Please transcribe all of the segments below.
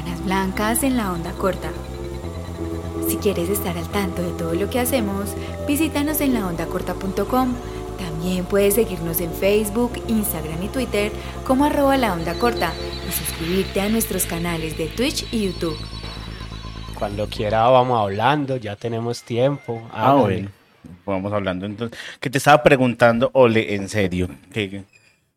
Sábanas Blancas en la onda corta. Si quieres estar al tanto de todo lo que hacemos, visítanos en laondacorta.com. También puedes seguirnos en Facebook, Instagram y Twitter como arroba la onda corta y suscribirte a nuestros canales de Twitch y YouTube. Cuando quiera vamos hablando, ya tenemos tiempo. Ah, bueno. Vamos hablando entonces. Que te estaba preguntando, Ole, en serio,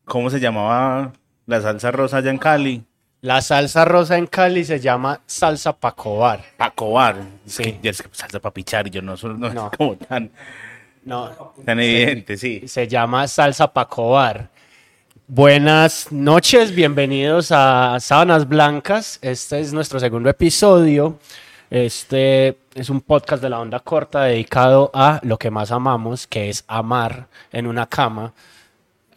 ¿cómo se llamaba la salsa rosa allá en Cali? La salsa rosa en Cali se llama salsa pacobar. Pacobar. Sí. Sí. Ya es que salsa para pichar, yo no, soy- no, No. es como tan, No, tan evidente, sí. se llama salsa pacobar. Buenas noches, bienvenidos a Sábanas Blancas. Este es nuestro segundo episodio. Este es un podcast de la onda corta dedicado a lo que más amamos, que es amar en una cama,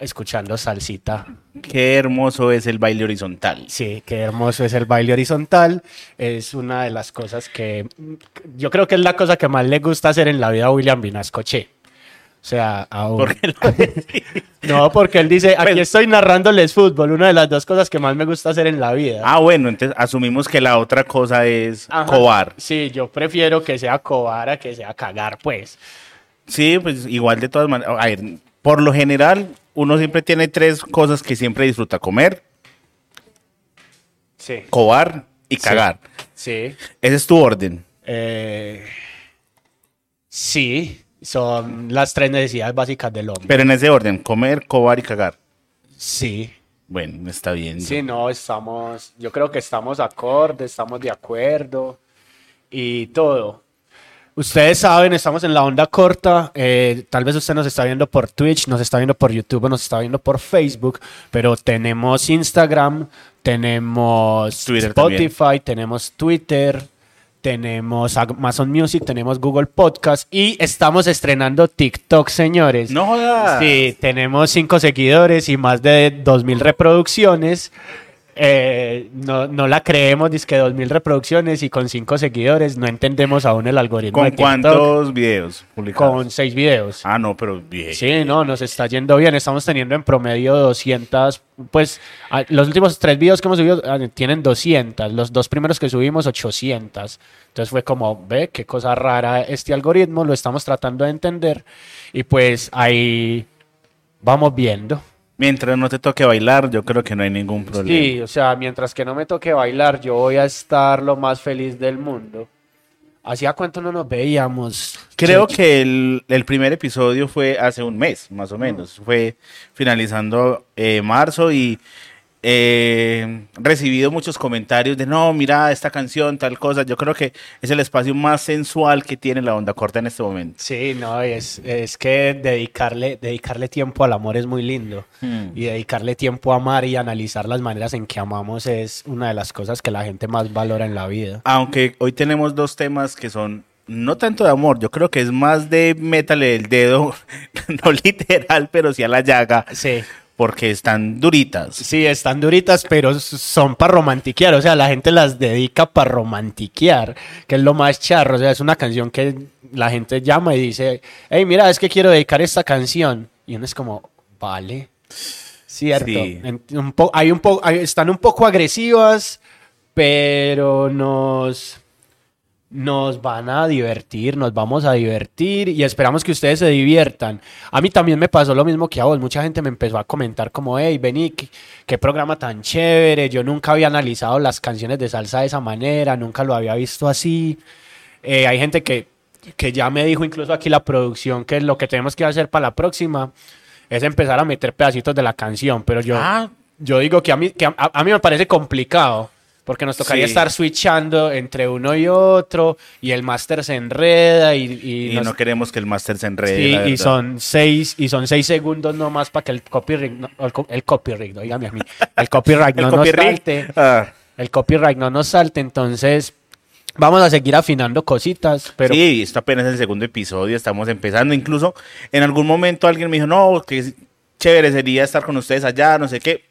escuchando salsita Qué hermoso es el baile horizontal. Sí, qué hermoso es el baile horizontal. Es una de las cosas que yo creo que es la cosa que más le gusta hacer en la vida a William Vinascoche. O sea, aún. ¿Por qué lo decís? No, porque él dice, aquí Pues- estoy narrándoles fútbol, una de las dos cosas que más me gusta hacer en la vida. Ah, bueno, entonces asumimos que la otra cosa es Ajá. cobar. Sí, yo prefiero que sea cobar a que sea cagar, pues. Sí, pues igual de todas maneras. A ver, por lo general, uno siempre tiene tres cosas que siempre disfruta: comer, Sí. cobar y cagar. Sí. Ese es tu orden. Eh, sí, son las tres necesidades básicas del hombre. Pero en ese orden: comer, cobar y cagar. Sí. Bueno, está bien. Sí, no, estamos, yo creo que estamos acorde, estamos de acuerdo y todo. Ustedes saben, estamos en la onda corta. eh, tal vez usted nos está viendo por Twitch, nos está viendo por YouTube, nos está viendo por Facebook, pero tenemos Instagram, tenemos Twitter Spotify, tenemos Twitter, tenemos Amazon Music, tenemos Google Podcast y estamos estrenando TikTok, señores. No jodas. Sí, tenemos cinco seguidores y más de 2.000 reproducciones. Eh, no, no la creemos, dice que 2.000 reproducciones y con cinco seguidores. No entendemos aún el algoritmo de ¿Con TikTok. cuántos videos publicados? Con seis videos. Ah, no, pero bien. Sí, no, nos está yendo bien. Estamos teniendo en promedio 200. Pues los últimos tres videos que hemos subido ah, tienen 200. Los dos primeros que subimos, 800. Entonces fue como, ve, qué cosa rara este algoritmo. Lo estamos tratando de entender. Y pues ahí vamos viendo. Mientras no te toque bailar, yo creo que no hay ningún problema. Sí, o sea, mientras que no me toque bailar, yo voy a estar lo más feliz del mundo. ¿Hacía cuánto no nos veíamos? Creo que el, el primer episodio fue hace un mes, más o menos. Fue finalizando eh, marzo y eh, recibido muchos comentarios de no, mira esta canción, tal cosa. Yo creo que es el espacio más sensual que tiene la onda corta en este momento. Sí, no, es, es que dedicarle, dedicarle tiempo al amor es muy lindo. Hmm. Y dedicarle tiempo a amar y analizar las maneras en que amamos es una de las cosas que la gente más valora en la vida. Aunque hoy tenemos dos temas que son no tanto de amor, yo creo que es más de métale el dedo, no literal, pero sí a la llaga, Sí, porque están duritas. sí, están duritas, pero son para romantiquear. O sea, la gente las dedica para romantiquear, que es lo más charro. O sea, es una canción que la gente llama y dice, hey, mira, es que quiero dedicar esta canción. Y uno es como, vale. Cierto. Sí. Un hay- están un poco agresivas, pero nos, nos van a divertir, nos vamos a divertir y esperamos que ustedes se diviertan. A mí también me pasó lo mismo que a vos. Mucha gente me empezó a comentar como, hey, vení, qué, qué programa tan chévere. Yo nunca había analizado las canciones de salsa de esa manera, nunca lo había visto así. Eh, hay gente que, que ya me dijo, incluso aquí la producción, que lo que tenemos que hacer para la próxima es empezar a meter pedacitos de la canción, pero yo, Ah. yo digo que a mí, que a, a mí me parece complicado. Porque nos tocaría Sí. estar switchando entre uno y otro, y el máster se enreda y, y Y nos- no queremos que el máster se enrede. Sí, y son seis, y son seis segundos nomás para que el copyright, no- el, co- el copyright, no, dígame a mí, el copyright El no copyright. nos salte, Ah, el copyright no nos salte, entonces vamos a seguir afinando cositas, pero sí, esto apenas es el segundo episodio, estamos empezando. Incluso en algún momento alguien me dijo, no, que chévere sería estar con ustedes allá, no sé qué.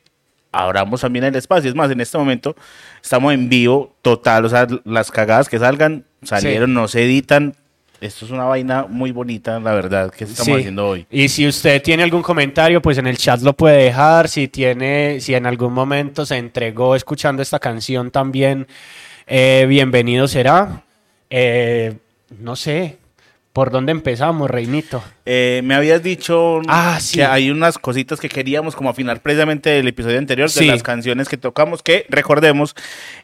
Abramos también el espacio. Es más, en este momento estamos en vivo total, o sea, las cagadas que salgan salieron, no se editan. esto es una vaina muy bonita, la verdad, que estamos Sí. haciendo hoy. Y si usted tiene algún comentario, pues en el chat lo puede dejar. Si tiene, si en algún momento se entregó escuchando esta canción también, eh, bienvenido será. Eh, no sé, ¿por dónde empezamos, Reinito? Eh, me habías dicho Ah, sí. que hay unas cositas que queríamos como afinar precisamente del episodio anterior Sí. de las canciones que tocamos, que recordemos,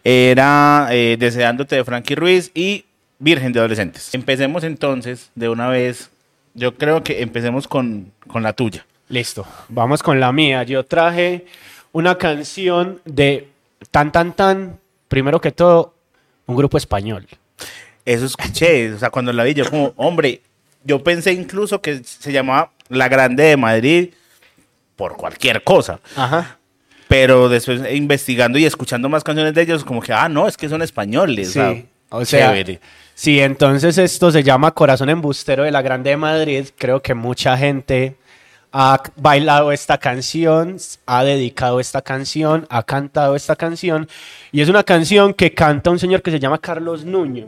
era eh, Deseándote de Frankie Ruiz y Virgen de Adolescentes. Empecemos entonces de una vez. Yo creo que empecemos con, con la tuya. Listo, vamos con la mía. Yo traje una canción de Tan Tan Tan, primero que todo, un grupo español. Eso escuché, o sea, cuando la vi yo como, hombre, yo pensé incluso que se llamaba La Grande de Madrid por cualquier cosa. Ajá. Pero después eh, investigando y escuchando más canciones de ellos, como que, ah, no, es que son españoles. Sí, sea, o sea, chévere. sí, entonces esto se llama Corazón Embustero de la Grande de Madrid. Creo que mucha gente ha bailado esta canción, ha dedicado esta canción, ha cantado esta canción. Y es una canción que canta un señor que se llama Carlos Nuño,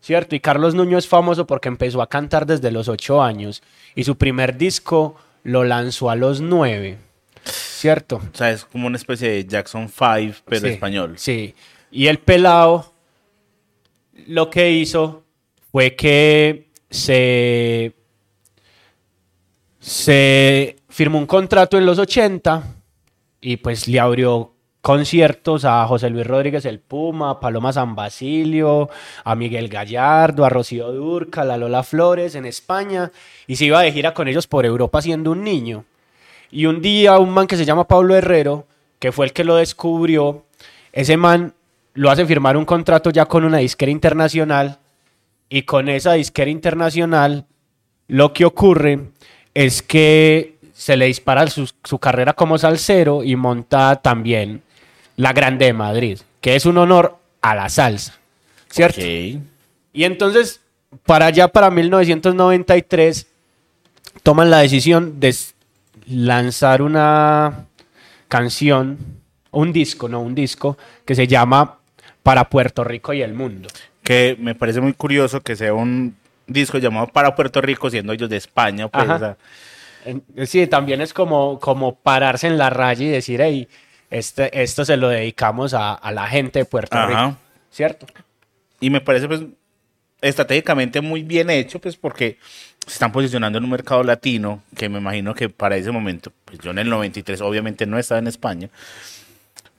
¿cierto? Y Carlos Nuño es famoso porque empezó a cantar desde los ocho años y su primer disco lo lanzó a los nueve, ¿cierto? O sea, es como una especie de Jackson 5, pero Sí, español. Sí. Y el pelado lo que hizo fue que se, se firmó un contrato en los 80 y pues le abrió conciertos a José Luis Rodríguez el Puma, a Paloma San Basilio, a Miguel Gallardo, a Rocío Durca, a la Lola Flores en España y se iba de gira con ellos por Europa siendo un niño. Y un día un man que se llama Pablo Herrero, que fue el que lo descubrió, ese man lo hace firmar un contrato ya con una disquera internacional y con esa disquera internacional lo que ocurre es que se le dispara su, su carrera como salsero y monta también la Grande de Madrid, que es un honor a la salsa, ¿cierto? Y entonces, para allá, para 1993, toman la decisión de lanzar una canción, un disco, no un disco, que se llama Para Puerto Rico y el Mundo. Que me parece muy curioso que sea un disco llamado Para Puerto Rico, siendo ellos de España. Pues, o sea, Sí, también es como, como pararse en la raya y decir, hey, este, esto se lo dedicamos a, a la gente de Puerto Ajá. Rico, ¿cierto? y me parece pues estratégicamente muy bien hecho, pues porque se están posicionando en un mercado latino, que me imagino que para ese momento, pues yo en el 93 obviamente no estaba en España,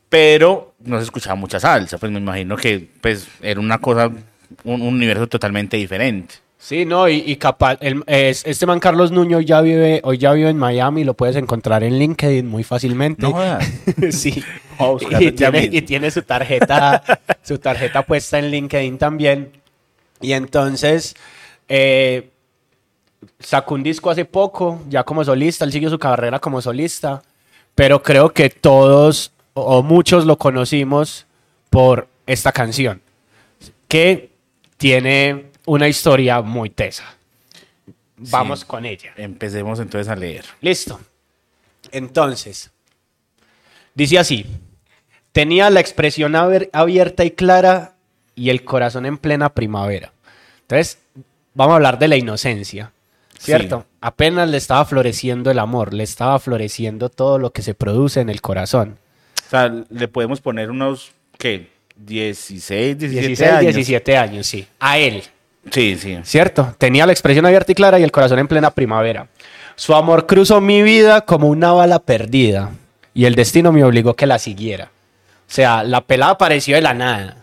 pero no se escuchaba mucha salsa, pues me imagino que pues era una cosa, un, un universo totalmente diferente. Sí, no, y, y capaz, el- es- este man Carlos Nuño ya vive, hoy ya vive en Miami, lo puedes encontrar en LinkedIn muy fácilmente. No sí. Y tiene, mismo. y tiene su tarjeta, su tarjeta puesta en LinkedIn también. Y entonces eh, sacó un disco hace poco, ya como solista, él siguió su carrera como solista, pero creo que todos o muchos lo conocimos por esta canción, que tiene una historia muy tesa. Vamos Sí. con ella. Empecemos entonces a leer. Listo. Entonces, dice así, tenía la expresión abierta y clara y el corazón en plena primavera. Entonces, vamos a hablar de la inocencia, ¿cierto? Sí. Apenas le estaba floreciendo el amor, le estaba floreciendo todo lo que se produce en el corazón. O sea, le podemos poner unos, ¿qué? 16, 17 16, años. 17 años, sí. A él. Sí, sí. ¿Cierto? Tenía la expresión abierta y clara y el corazón en plena primavera. Su amor cruzó mi vida como una bala perdida y el destino me obligó que la siguiera. O sea, la pelada apareció de la nada.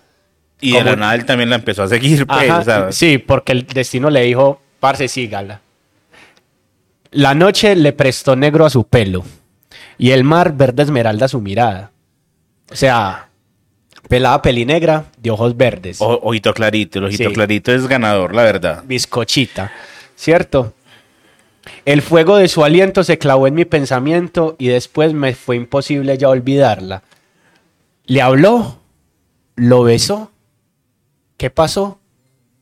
Y de Como- la nada él también la empezó a seguir, pues, Ajá, sea, sí, porque el destino le dijo, parce, sígala. La noche le prestó negro a su pelo y el mar verde esmeralda a su mirada. O sea, pelada pelinegra de ojos verdes. o- ojito clarito, el ojito Sí. clarito es ganador, la verdad. bizcochita, ¿cierto? El fuego de su aliento se clavó en mi pensamiento y después me fue imposible ya olvidarla. Le habló, lo besó. ¿Qué pasó?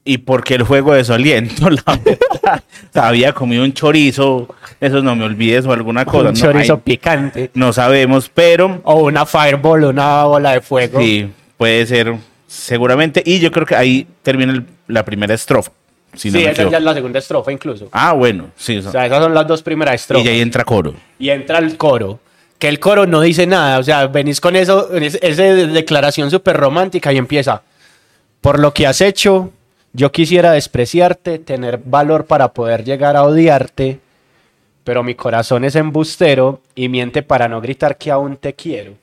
Y porque el juego de su aliento, la verdad. O sea, había comido un chorizo, eso no me olvides, o alguna cosa. Un no, chorizo picante. no sabemos, pero O una fireball, una bola de fuego. sí, puede ser seguramente. Y yo creo que ahí termina el- la primera estrofa. Si sí, no esa ya es la segunda estrofa incluso. Ah, bueno, sí. o sea, O sea, esas son las dos primeras y estrofas. ya ahí entra coro. y entra el coro. Que el coro no dice nada, o sea, venís con eso, es- esa declaración súper romántica y empieza. Por lo que has hecho, yo quisiera despreciarte, tener valor para poder llegar a odiarte, pero mi corazón es embustero y miente para no gritar que aún te quiero.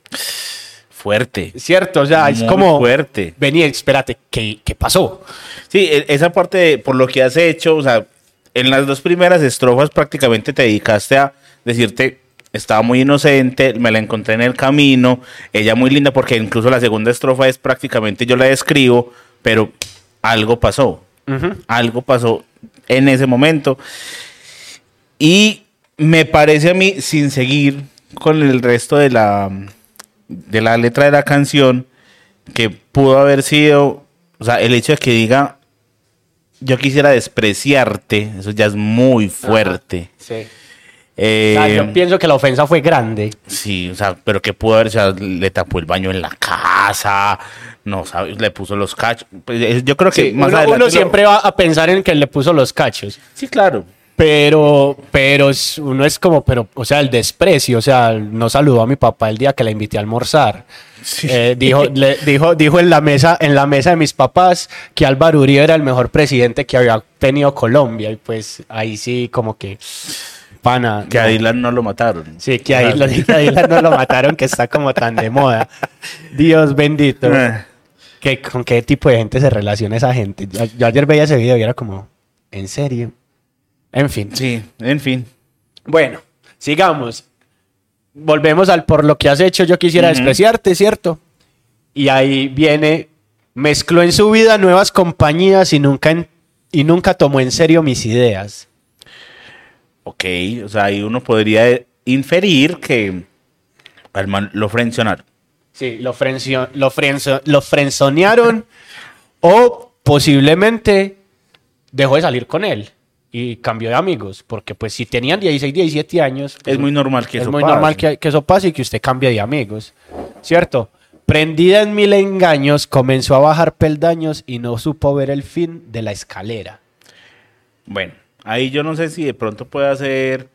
Fuerte. ¿Cierto? O sea, es Muy como... fuerte. Vení, espérate, ¿qué, qué pasó? Sí, e- esa parte de por lo que has hecho, o sea, en las dos primeras estrofas prácticamente te dedicaste a decirte, estaba muy inocente, me la encontré en el camino, ella muy linda, porque incluso la segunda estrofa es prácticamente yo la describo, pero algo pasó, algo pasó en ese momento. Y me parece a mí, sin seguir con el resto de la, de la letra de la canción, que pudo haber sido, o sea, el hecho de que diga, yo quisiera despreciarte, eso ya es muy fuerte. Sí. Eh, O sea, yo pienso que la ofensa fue grande. Sí, o sea, pero que pudo haber, o sea, le tapó el baño en la casa, no sabes, le puso los cachos. Pues, eh, yo creo que Sí, más uno, adelante uno lo- siempre va a pensar en que le puso los cachos. Sí, claro. Pero, pero uno es como, pero, o sea, el desprecio, o sea, no saludó a mi papá el día que la invité a almorzar. Eh, dijo, le- dijo, dijo en la mesa, en la mesa de mis papás que Álvaro Uribe era el mejor presidente que había tenido Colombia. Y pues ahí sí, como que, pana. Que no. a Dylan no lo mataron. Sí, que a Dylan no lo mataron, que está como tan de moda. Dios bendito. Que, ¿Con qué tipo de gente se relaciona esa gente? Yo, yo ayer veía ese video y era como, ¿en serio? En fin. Sí, en fin. Bueno, sigamos. Volvemos al por lo que has hecho, yo quisiera despreciarte, ¿cierto? Y ahí viene, mezcló en su vida nuevas compañías y nunca, en- y nunca tomó en serio mis ideas. Ok, o sea, ahí uno podría inferir que al man lo frencionaron. Sí, lo, frencio- lo, frenzo- lo frenzonearon o posiblemente dejó de salir con él y cambió de amigos, porque pues si tenían 16, 17 años, pues, Es muy normal que es eso muy pase. normal que, que eso pase y que usted cambie de amigos, ¿cierto? Prendida en mil engaños, comenzó a bajar peldaños y no supo ver el fin de la escalera. Bueno, ahí yo no sé si de pronto puede hacer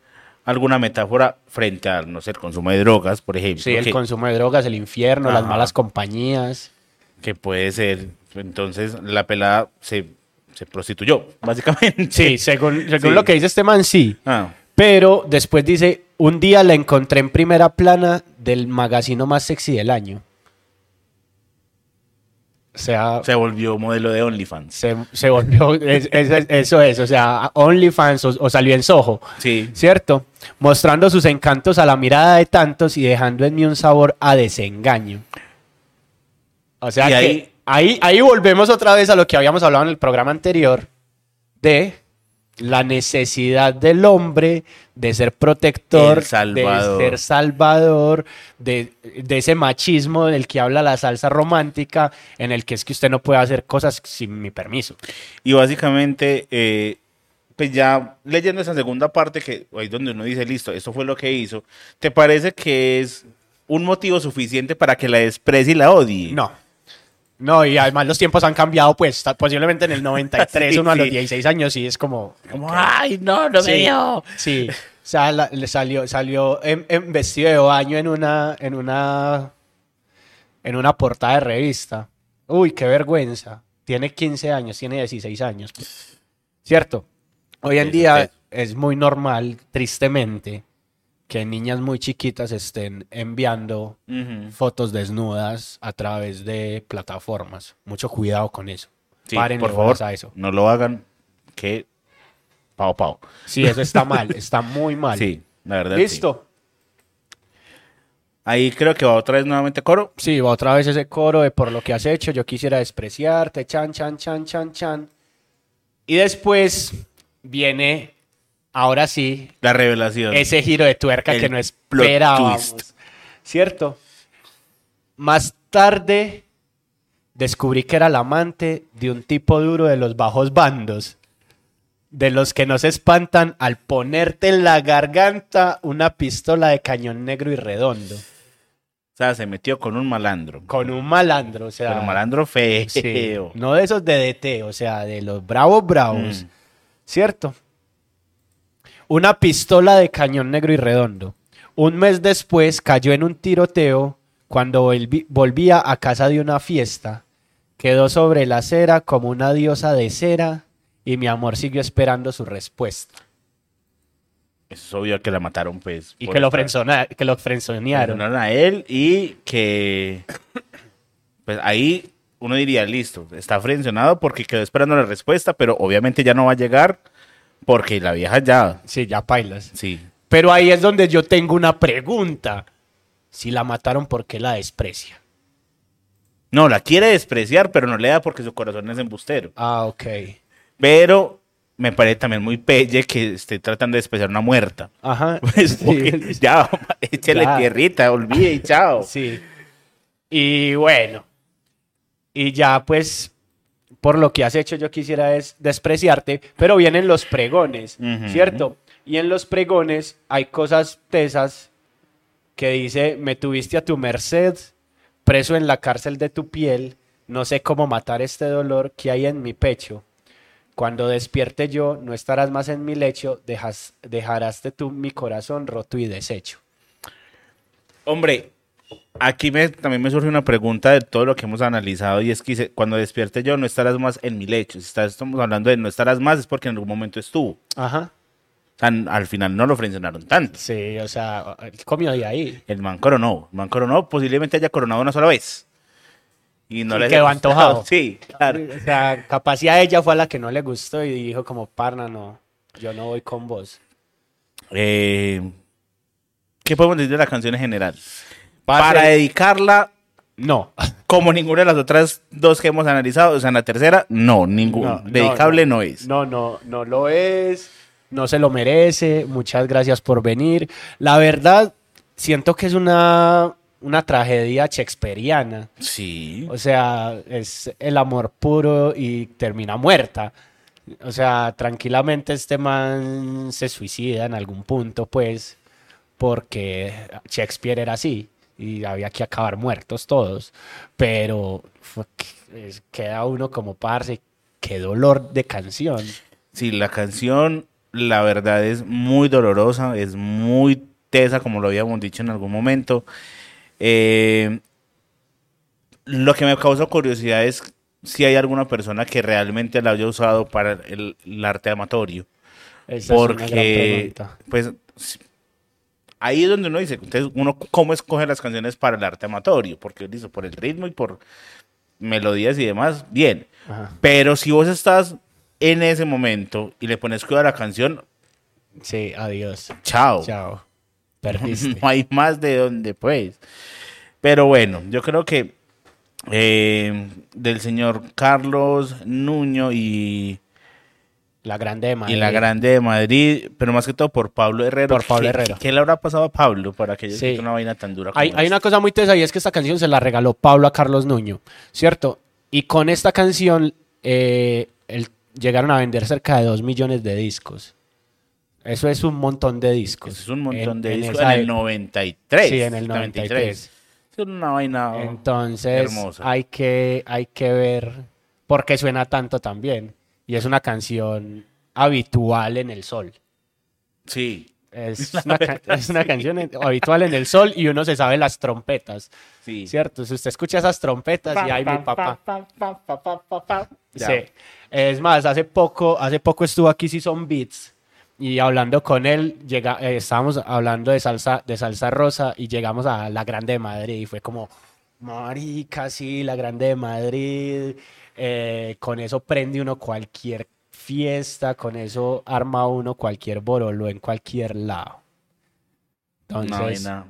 alguna metáfora frente al, no sé, el consumo de drogas, por ejemplo. Sí, el que, consumo de drogas, el infierno, las malas compañías. que puede ser. Entonces, la pelada se, se prostituyó, básicamente. Sí, según, según Sí. lo que dice este man, sí. Ah, Pero después dice, un día la encontré en primera plana del magazino más sexy del año. Se volvió modelo de OnlyFans. se, se volvió, es- es- eso es, o sea, OnlyFans o, o salió en Soho, Sí. ¿cierto? Mostrando sus encantos a la mirada de tantos y dejando en mí un sabor a desengaño. O sea Y que ahí- ahí, ahí volvemos otra vez a lo que habíamos hablado en el programa anterior de la necesidad del hombre de ser protector, de ser salvador, de, de ese machismo del que habla la salsa romántica, en el que es que usted no puede hacer cosas sin mi permiso. Y básicamente, eh, pues ya leyendo esa segunda parte, que ahí donde uno dice, listo, esto fue lo que hizo, ¿te parece que es un motivo suficiente para que la desprecie y la odie? No. No, y además los tiempos han cambiado, pues posiblemente en el 93, Sí, uno a los sí. 16 años, sí, es como... Como, ay, no, no me Sí, dio. sí. O sea, la- le salió, salió en, en vestido de baño en una, en una, en una portada de revista. Uy, qué vergüenza. Tiene 15 años, tiene 16 años. ¿Cierto? Hoy en día es muy normal, tristemente, que niñas muy chiquitas estén enviando fotos desnudas a través de plataformas. Mucho cuidado con eso. Sí, Paren por favor, a eso. no lo hagan, que pao pao. Sí, eso está mal, está muy mal. Sí, la verdad. sí. Listo. Ahí creo que va otra vez nuevamente coro. Sí, va otra vez ese coro de por lo que has hecho, yo quisiera despreciarte, chan, chan, chan, chan, chan. Y después viene, ahora sí, La revelación. ese giro de tuerca El que no esperábamos. twist. ¿Cierto? Más tarde descubrí que era el amante de un tipo duro de los bajos bandos. De los que no se espantan al ponerte en la garganta una pistola de cañón negro y redondo. sea, se metió con un malandro. Con un malandro, o sea. Pero malandro feo. sí, no de esos de DT, o sea, de los bravos bravos. Mm. ¿Cierto? Una pistola de cañón negro y redondo. Un mes después cayó en un tiroteo cuando volvía a casa de una fiesta. Quedó sobre la acera como una diosa de cera y mi amor siguió esperando su respuesta. Es obvio que la mataron, pues. Y que lo, frenzona- que lo frenzonearon. A él y que pues ahí uno diría, listo, está frencionado porque quedó esperando la respuesta, pero obviamente ya no va a llegar porque la vieja ya, Sí, ya pailas. sí. Pero ahí es donde yo tengo una pregunta. Si la mataron, ¿por qué la desprecia? No, la quiere despreciar, pero no le da porque su corazón es embustero. Ah, ok. Pero me parece también muy pelle que esté tratando de despreciar una muerta. Ajá. Pues sí. ya, échale Ya. tierrita, olvide y chao. Sí. Y bueno. Y ya pues, por lo que has hecho, yo quisiera es despreciarte, pero vienen los pregones. ¿cierto? Y en los pregones hay cosas tesas que dice, me tuviste a tu merced, preso en la cárcel de tu piel, no sé cómo matar este dolor que hay en mi pecho. Cuando despierte yo, no estarás más en mi lecho, dejas, dejarás de tú mi corazón roto y deshecho. Hombre, aquí me, también me surge una pregunta de todo lo que hemos analizado y es que cuando despierte yo no estarás más en mi lecho. Si estás- estamos hablando de no estarás más es porque en algún momento estuvo. Ajá. O sea, al final no lo frencionaron tanto. Sí, o sea, él comió de ahí. El man coronó. El man coronó, posiblemente haya coronado una sola vez. Y no Y le quedó antojado. Sí, claro. O sea, a ella fue a la que no le gustó y dijo como, parna, no, yo no voy con vos. Eh, ¿Qué podemos decir de la canción en general? Parce- Para dedicarla, No. como ninguna de las otras dos que hemos analizado, o sea, en la tercera, no, ninguna. No, no, Dedicable no. no, es. No, no, no lo es. No se lo merece. Muchas gracias por venir. La verdad, siento que es una, una tragedia shakespeariana. Sí. O sea, es el amor puro y termina muerta. O sea, tranquilamente este man se suicida en algún punto, pues, porque Shakespeare era así y había que acabar muertos todos. Pero queda uno como parce, qué dolor de canción. Sí, la canción, la verdad es muy dolorosa, es muy tesa, como lo habíamos dicho en algún momento. Eh, lo que me causó curiosidad es si hay alguna persona que realmente la haya usado para el, el arte amatorio. Esa es una gran Porque, pues, ahí es donde uno dice, entonces, uno cómo escoge las canciones para el arte amatorio, porque dice, por el ritmo y por melodías y demás, bien. Ajá. Pero si vos estás en ese momento y le pones cuidado a la canción, Sí, adiós. chao. Chao. Perdiste. No hay más de donde, pues. Pero bueno, yo creo que eh, del señor Carlos Nuño y, La grande de y Madrid. la Grande de Madrid, pero más que todo por Pablo Herrero. Por Pablo ¿Qué- Herrero. ¿Qué le habrá pasado a Pablo para que Sí. una vaina tan dura como Hay, hay una cosa muy tesa y es que esta canción se la regaló Pablo a Carlos Nuño, ¿cierto? Y con esta canción eh, el- llegaron a vender cerca de 2 millones de discos. Eso es un montón de discos. Eso es un montón En- de en discos en el época. 93. Sí, en el 93. Es una vaina Entonces hermosa. hay que, hay que ver por qué suena tanto también. Y es una canción habitual en el sol. Sí, Es una, ca- es una canción en- habitual en el sol y uno se sabe las trompetas. sí. ¿Cierto? Si usted escucha esas trompetas y hay mi papá. Ya. Sí. Es más, hace poco, hace poco estuvo aquí si son beats y hablando con él, llega, eh, estábamos hablando de salsa, de salsa rosa y llegamos a la Grande de Madrid y fue como, marica, sí, la Grande de Madrid, eh, con eso prende uno cualquier fiesta, con eso arma uno cualquier borolo en cualquier lado. Entonces, vaina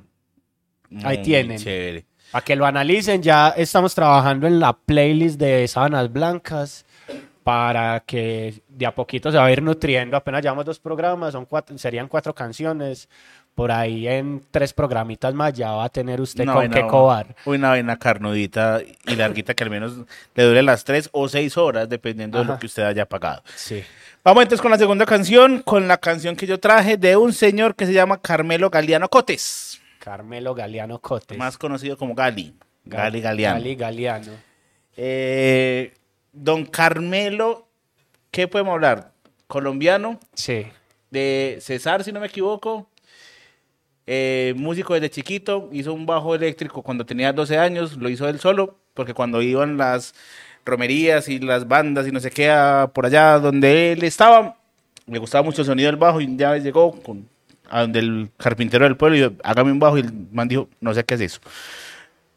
ahí tienen. Chévere. para que lo analicen, ya estamos trabajando en la playlist de Sábanas Blancas para que de a poquito se va a ir nutriendo. Apenas llevamos dos programas, son cuatro, serían cuatro canciones. Por ahí en tres programitas más ya va a tener usted Una con vaina- qué cobar. Una vaina carnudita y larguita que al menos le dure las tres o seis horas, dependiendo de lo que usted haya pagado. Sí. Vamos entonces con la segunda canción, con la canción que yo traje de un señor que se llama Carmelo Galeano Cotes. Carmelo Galeano Cotes. más conocido como Gali. Gali Galeano. Gali Galeano. Eh, don Carmelo, ¿qué podemos hablar? Colombiano, Sí. de César, si no me equivoco. Eh, músico desde chiquito, hizo un bajo eléctrico cuando tenía 12 años, lo hizo él solo, porque cuando iban las romerías y las bandas y no sé qué por allá donde él estaba, le gustaba mucho el sonido del bajo y día llegó con, a donde el carpintero del pueblo y dijo, hágame un bajo y el man dijo, no sé qué es eso.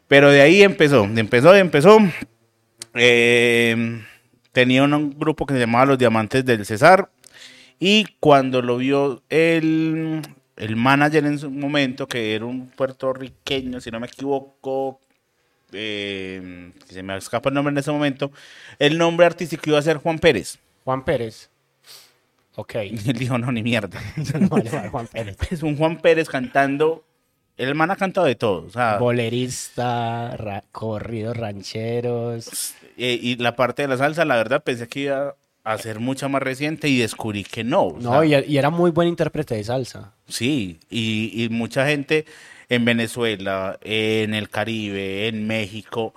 Pero de ahí empezó, empezó, empezó. Eh, tenía un grupo que se llamaba Los Diamantes del César. Y cuando lo vio el, el manager en su momento, que era un puertorriqueño, si no me equivoco, eh, se me escapa el nombre en ese momento, el nombre artístico iba a ser Juan Pérez. Juan Pérez. Ok. Y él dijo, no, ni mierda. Juan Pérez. Es un Juan Pérez cantando. El man ha cantado de todo. O sea, Bolerista, ra- corridos rancheros. eh, y la parte de la salsa, la verdad, pensé que iba a ser mucha más reciente y descubrí que no. o No, sea, y, y era muy buen intérprete de salsa. Sí, y, y mucha gente en Venezuela, en el Caribe, en México,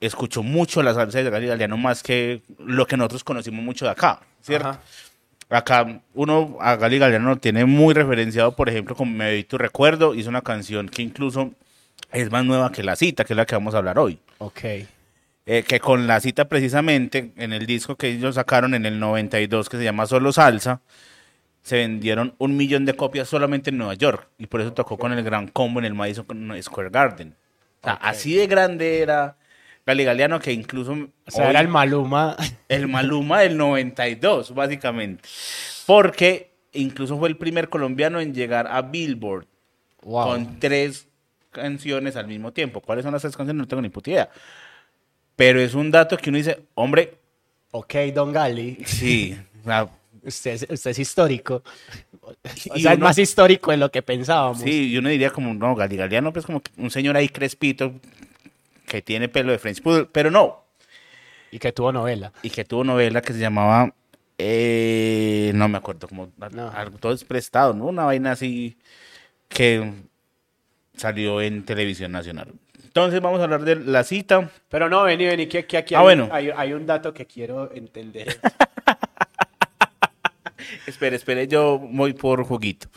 escuchó mucho la salsa Galeano más que lo que nosotros conocimos mucho de acá, ¿cierto? Ajá. Acá uno a Gali Galeano lo tiene muy referenciado, por ejemplo, con Me Tu Recuerdo, hizo una canción que incluso es más nueva que La Cita, que es la que vamos a hablar hoy. Ok. Eh, que con La Cita precisamente, en el disco que ellos sacaron en el 92, que se llama Solo Salsa, se vendieron un millón de copias solamente en Nueva York. Y por eso tocó con el gran combo en el Madison Square Garden. O sea, así de grande era Gali Galeano que incluso... O sea, hoy- era el Maluma. el Maluma del 92, básicamente. Porque incluso fue el primer colombiano en llegar a Billboard Wow. con tres canciones al mismo tiempo. ¿Cuáles son las tres canciones? No tengo ni puta idea. Pero es un dato que uno dice, hombre, Ok, Don Gali. sí. Usted es, usted es histórico. O Y sea, es más histórico de lo que pensábamos. sí, yo uno diría como, no, Gali Galeano, pues como un señor ahí crespito que tiene pelo de French Poodle, pero no. Y que tuvo novela. Y que tuvo novela que se llamaba, eh, no me acuerdo, como No. algo todo es prestado, ¿no? Una vaina así que salió en televisión nacional. Entonces vamos a hablar de la cita. Pero no, vení, vení, que, que aquí Ah, hay, bueno. hay, hay un dato que quiero entender. Espere, espere, yo voy por juguito.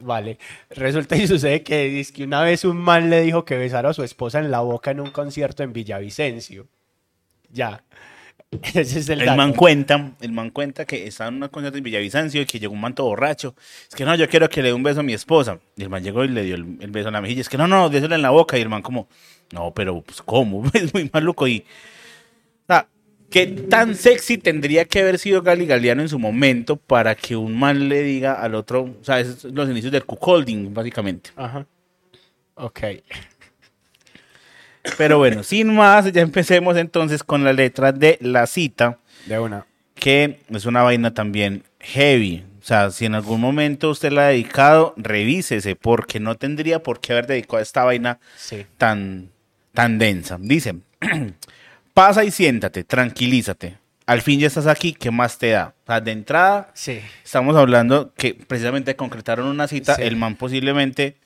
Vale. Resulta y sucede que, dice que una vez un man le dijo que besara a su esposa en la boca en un concierto en Villavicencio. Ya. Ese es el, El man cuenta, el man cuenta que estaba en una concierto en Villavicencio y que llegó un man todo borracho. Es que no, yo quiero que le dé un beso a mi esposa. Y el man llegó y le dio el, el beso en la mejilla. Es que no, no, déselo en la boca. Y el man como, no, pero pues ¿cómo? Es muy maluco. Y, o sea, ¿qué tan sexy tendría que haber sido Gali Galeano en su momento para que un man le diga al otro, o sea, esos son los inicios del cuckolding, básicamente. Ajá. Ok. Pero bueno, sin más, ya empecemos entonces con la letra de la cita. De una. que es una vaina también heavy. O sea, si en algún momento usted la ha dedicado, revísese, porque no tendría por qué haber dedicado a esta vaina Sí. tan, tan densa. Dice, pasa y siéntate, tranquilízate. Al fin ya estás aquí, ¿qué más te da? O sea, de entrada, Sí. estamos hablando que precisamente concretaron una cita, Sí. el man posiblemente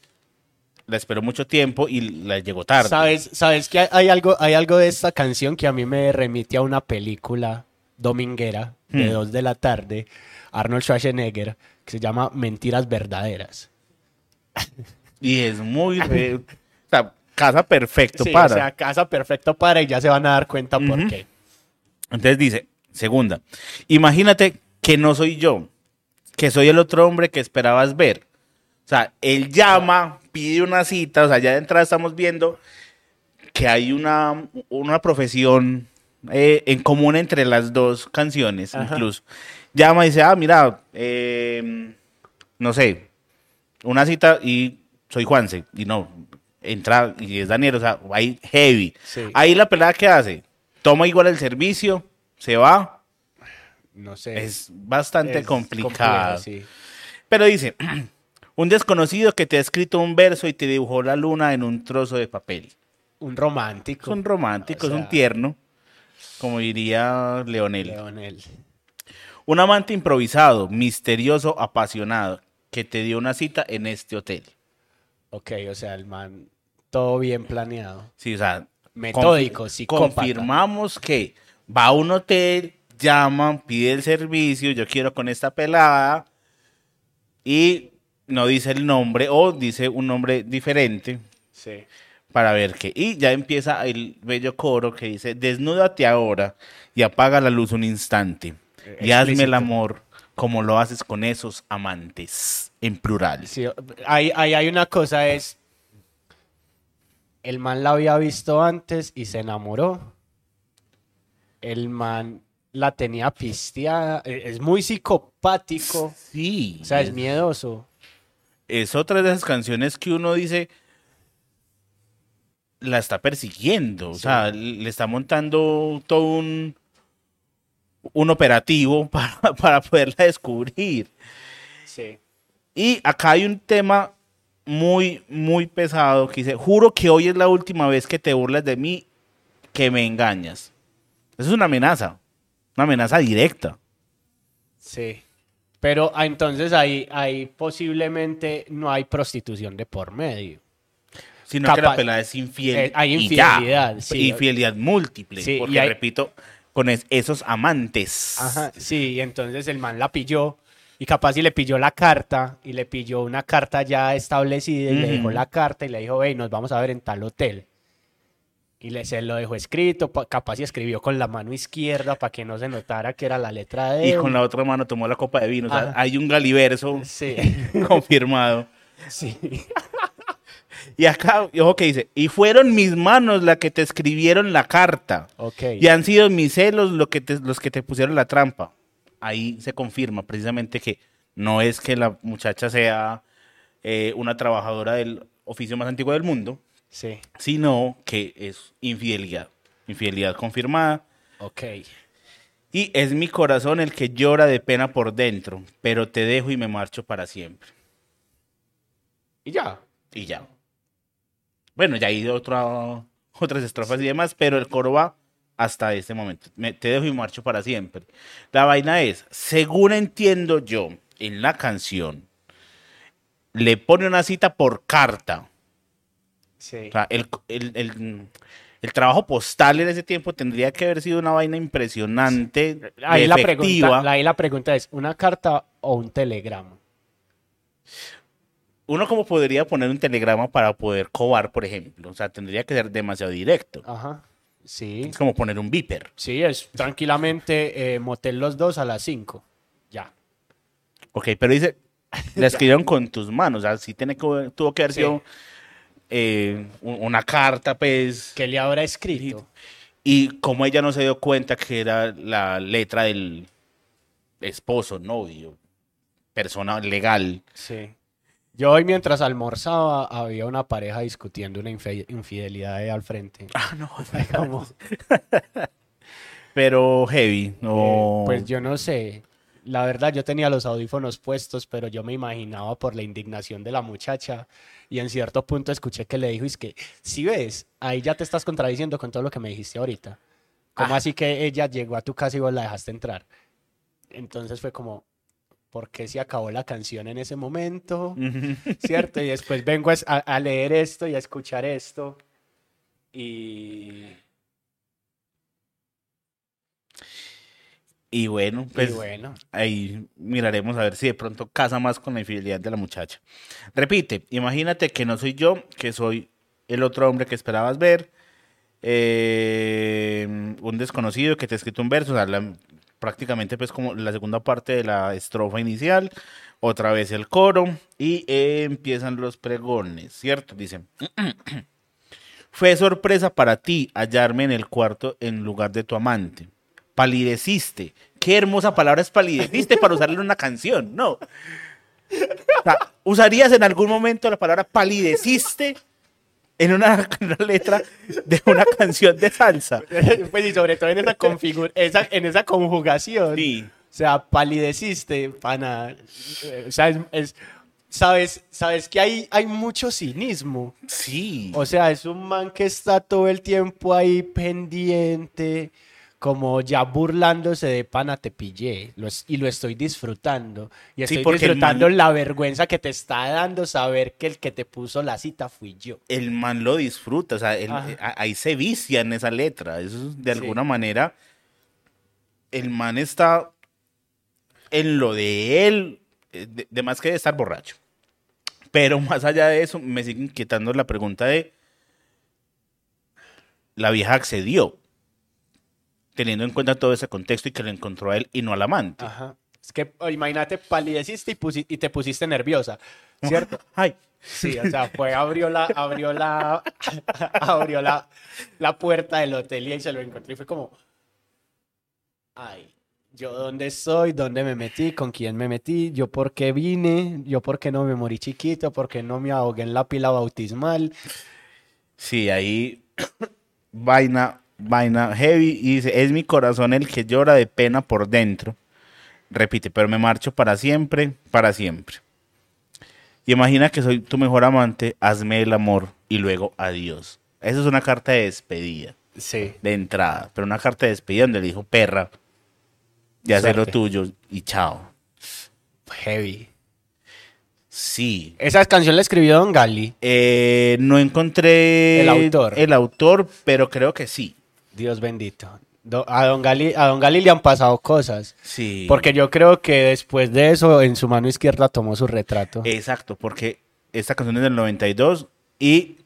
la esperó mucho tiempo y la llegó tarde. ¿Sabes, sabes que hay, algo, hay algo de esta canción que a mí me remite a una película dominguera de Hmm. dos de la tarde, Arnold Schwarzenegger, que se llama Mentiras Verdaderas. Y es muy... re- o sea, casa perfecto Sí, para. o sea, casa perfecto para y ya se van a dar cuenta por Ujú. qué. Entonces dice, segunda, imagínate que no soy yo, que soy el otro hombre que esperabas ver. O sea, él llama, pide una cita, o sea, ya de entrada estamos viendo que hay una, una profesión eh, en común entre las dos canciones, Ajá. incluso. Llama y dice, ah, mira, eh, no sé, una cita y soy Juanse, y no, entra y es Daniel, o sea, ahí heavy. Sí. Ahí la pelada que hace, toma igual el servicio, se va, No sé. es bastante complejo, sí. Pero dice, un desconocido que te ha escrito un verso y te dibujó la luna en un trozo de papel. Un romántico. Es un romántico, O es un tierno, como diría Leonel. Leonel. Un amante improvisado, misterioso, apasionado, que te dio una cita en este hotel. Ok, o sea, el man, todo bien planeado. Sí, o sea, Metódico, confi- psicópata. Confirmamos que va a un hotel, llaman, pide el servicio, yo quiero con esta pelada y no dice el nombre o dice un nombre diferente Sí. para ver qué. Y ya empieza el bello coro que dice, desnúdate ahora y apaga la luz un instante y hazme el amor como lo haces con esos amantes, en plural. Sí, ahí, ahí hay una cosa, es... El man la había visto antes y se enamoró. El man la tenía pisteada. e- Es muy psicopático. Sí. O sea, es miedoso. Es otra de esas canciones que uno dice la está persiguiendo, o sea, le está montando todo un un operativo para, para poderla descubrir. Sí. Y acá hay un tema muy, muy pesado que dice, juro que hoy es la última vez que te burlas de mí, que me engañas. Eso es una amenaza, una amenaza directa. Sí. Pero ah, entonces ahí, ahí posiblemente no hay prostitución de por medio. Sino que la pelada es infiel. Eh, hay y ya. infidelidad, sí. Infidelidad múltiple. Sí, y porque, hay- repito, con es- esos amantes. Ajá, sí, y entonces el man la pilló y capaz si le pilló la carta y le pilló una carta ya establecida y le dejó la carta y le dijo, hey, nos vamos a ver en tal hotel. Y le, se lo dejó escrito, pa- capaz y escribió con la mano izquierda para que no se notara que era la letra de Y con la otra mano tomó la copa de vino. O sea, hay un galiverso Sí, confirmado. sí. Y acá, ojo que dice, y fueron mis manos las que te escribieron la carta. Ok. Y han sido mis celos lo que te- los que te pusieron la trampa. Ahí se confirma precisamente que no es que la muchacha sea eh, una trabajadora del oficio más antiguo del mundo, Sí, sino que es infidelidad. Infidelidad confirmada. ok. Y es mi corazón el que llora de pena por dentro, pero te dejo y me marcho para siempre. Y ya. Y ya. Bueno, ya hay otra, otras estrofas y demás, pero el coro va hasta este momento. Me- te dejo y marcho para siempre. La vaina es, según entiendo yo, en la canción, le pone una cita por carta. Sí. O sea, el, el- el- el trabajo postal en ese tiempo tendría que haber sido una vaina impresionante, Ahí la, pregunta, ahí la pregunta es, ¿una carta o un telegrama? Uno como podría poner un telegrama para poder cobar, por ejemplo. O sea, tendría que ser demasiado directo. Ajá. Sí. Es como poner un viper. Sí, es tranquilamente eh, motel los dos a las 5. Ya. Ok, pero dice, la escribieron con tus manos. O sea, sí tiene que, tuvo que haber Sí. Eh, un- una carta, pues. ¿Qué le habrá escrito? Y como ella no se dio cuenta que era la letra del esposo, novio, persona legal. Sí. Yo hoy mientras almorzaba había una pareja discutiendo una infidelidad ahí al frente. Ah, no. Como, Pero heavy. No. eh, pues yo no sé. La verdad, yo tenía los audífonos puestos, pero yo me imaginaba por la indignación de la muchacha. Y en cierto punto escuché que le dijo, es que, si ves, ahí ya te estás contradiciendo con todo lo que me dijiste ahorita. ¿Cómo Ah. así que ella llegó a tu casa y vos la dejaste entrar? Entonces fue como, ¿por qué se acabó la canción en ese momento? ¿Cierto? Y después vengo a, a- a leer esto y a escuchar esto. Y, Y bueno, y pues bueno, ahí miraremos a ver si de pronto casa más con la infidelidad de la muchacha. Repite, imagínate que no soy yo, que soy el otro hombre que esperabas ver, eh, un desconocido que te ha escrito un verso, o sea, la- prácticamente pues como la segunda parte de la estrofa inicial, otra vez el coro y eh, empiezan los pregones, ¿cierto? Dicen, fue sorpresa para ti hallarme en el cuarto en lugar de tu amante. Palideciste. Qué hermosa palabra es palideciste para usarla en una canción, ¿no? O sea, ¿Usarías en algún momento la palabra palideciste en una, una letra de una canción de salsa? pues y sobre todo en esa, configura esa, en esa conjugación. Sí. O sea, palideciste, pana. O sea, es, es- sabes, sabes que hay, hay mucho cinismo. Sí. O sea, es un man que está todo el tiempo ahí pendiente, como ya burlándose de pana te pillé lo es- y lo estoy disfrutando. Y estoy disfrutando man- la vergüenza que te está dando saber que el que te puso la cita fui yo. el man lo disfruta, o sea, él- a- ahí se vicia en esa letra. Eso es, de Sí. alguna manera, el man está en lo de él, eh, de, de más que de estar borracho. Pero más allá de eso, me sigue inquietando la pregunta de, la vieja accedió, teniendo en cuenta todo ese contexto y que lo encontró a él y no al amante. Ajá. Es que oh, imagínate, palideciste y, pusi- y te pusiste nerviosa, ¿cierto? Ay, Sí, o sea, fue, abrió la, abrió la, abrió la, la puerta del hotel y se lo encontré y fue como, ay, yo dónde estoy, dónde me metí, con quién me metí, yo por qué vine, yo por qué no me morí chiquito, por qué no me ahogué en la pila bautismal. Sí, ahí vaina, vaina heavy y dice, es mi corazón el que llora de pena por dentro. Repite, pero me marcho para siempre, para siempre. Y imagina que soy tu mejor amante, hazme el amor y luego adiós. Esa es una carta de despedida, Sí, de entrada, pero una carta de despedida donde le dijo, perra, ya sé lo tuyo y chao. heavy. Sí. Esa canción la escribió Don Gali. Eh, no encontré El autor. el autor, pero creo que sí. Dios bendito. Do- a, Don Gali, a Don Gali le han pasado cosas. Sí. Porque yo creo que después de eso, en su mano izquierda tomó su retrato. Exacto, porque esta canción es del 92 y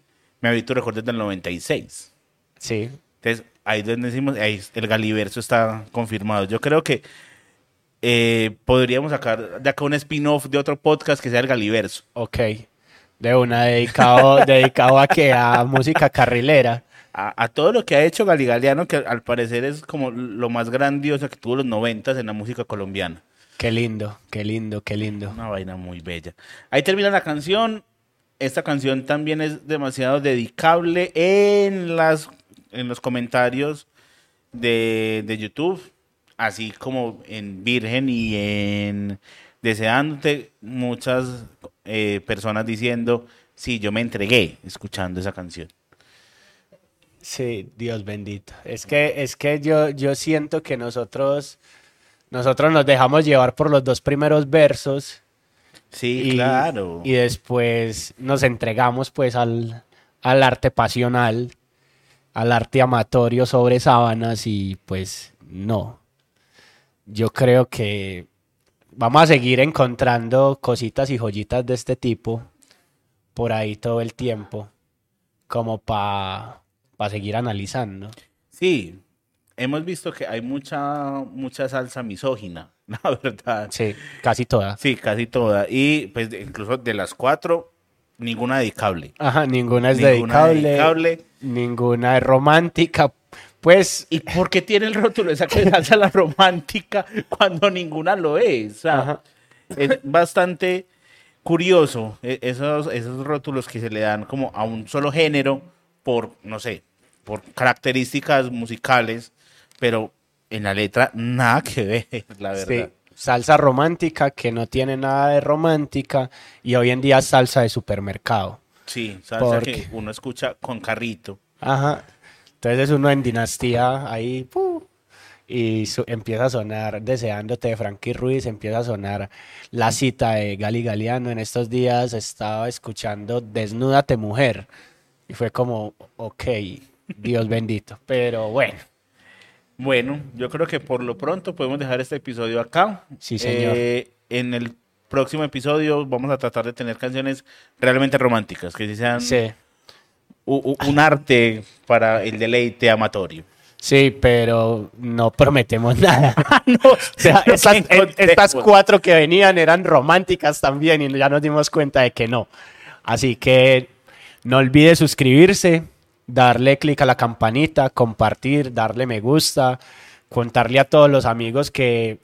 Me habito recuerdos del 96. Sí. Entonces, ahí donde decimos, ahí el Galiverso está confirmado. Yo creo que eh, podríamos sacar de acá un spin-off de otro podcast que sea el Galiverso. Ok. De una dedicado, dedicado a que a música carrilera. A, a todo lo que ha hecho Galigaliano, que al parecer es como lo más grandioso que tuvo los 90 en la música colombiana. Qué lindo, qué lindo, qué lindo. Una vaina muy bella. Ahí termina la canción. Esta canción también es demasiado dedicable en, las, en los comentarios de, de YouTube, así como en Virgen y en Deseándote, muchas eh, personas diciendo, sí, yo me entregué escuchando esa canción. Sí, Dios bendito. Es que, es que yo, yo siento que nosotros, nosotros nos dejamos llevar por los dos primeros versos Sí, y, claro. y después nos entregamos pues al, al arte pasional, al arte amatorio sobre sábanas y pues no. Yo creo que vamos a seguir encontrando cositas y joyitas de este tipo por ahí todo el tiempo, como para seguir analizando. Sí, hemos visto que hay mucha, mucha salsa misógina, la verdad. Sí, casi todas. Sí, casi toda. Y pues incluso de las cuatro, ninguna dedicable. Ajá, ninguna es Ninguna dedicable, dedicable. ninguna es romántica. Pues ¿Y por qué tiene el rótulo esa que salsa la romántica cuando ninguna lo es? O sea, Ajá. es bastante curioso e- esos, esos rótulos que se le dan como a un solo género por, no sé, por características musicales, pero en la letra nada que ver, la Sí, verdad. salsa romántica que no tiene nada de romántica y hoy en día es salsa de supermercado. Sí, salsa Porque- que uno escucha con carrito. Ajá. Entonces uno en dinastía ahí y empieza a sonar Deseándote de Frankie Ruiz, empieza a sonar La cita de Gali Galeano. En estos días estaba escuchando Desnúdate Mujer y fue como, ok, Dios bendito. Pero bueno, Bueno, yo creo que por lo pronto podemos dejar este episodio acá. Sí, señor. Eh, en el próximo episodio vamos a tratar de tener canciones realmente románticas, que sean sí. un arte para el deleite amatorio. Sí, pero no prometemos nada. no, O sea, no estas, estas cuatro que venían eran románticas también y ya nos dimos cuenta de que no. Así que no olvide suscribirse, darle clic a la campanita, compartir, darle me gusta, contarle a todos los amigos que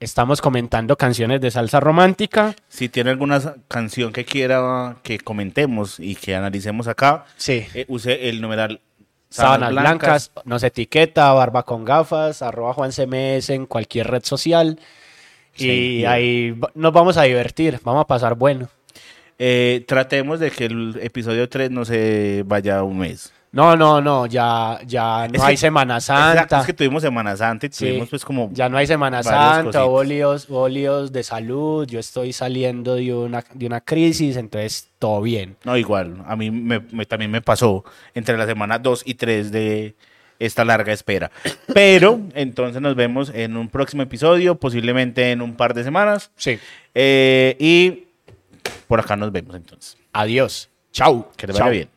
estamos comentando canciones de salsa romántica. Si tiene alguna canción que quiera que comentemos y que analicemos acá, Sí. eh, use el numeral Sábanas blancas, nos etiqueta, barba con gafas, arroba Juan CMS en cualquier red social. Y ahí nos vamos a divertir, vamos a pasar bueno. Eh, tratemos de que el episodio 3 no se vaya un mes. No, no, no, ya, ya no Es hay que- Semana Exacto, Santa. es que tuvimos Semana Santa y Sí, tuvimos pues como... ya no hay Semana Santa, hubo líos, hubo líos de salud, yo estoy saliendo de una, de una crisis, entonces todo bien. No, igual, a mí me, me- también me pasó entre la semana 2 y 3 de esta larga espera. Pero entonces nos vemos en un próximo episodio, posiblemente en un par de semanas. Sí. Eh, y por acá nos vemos entonces. Adiós. Chau. Que te vaya Chau. bien.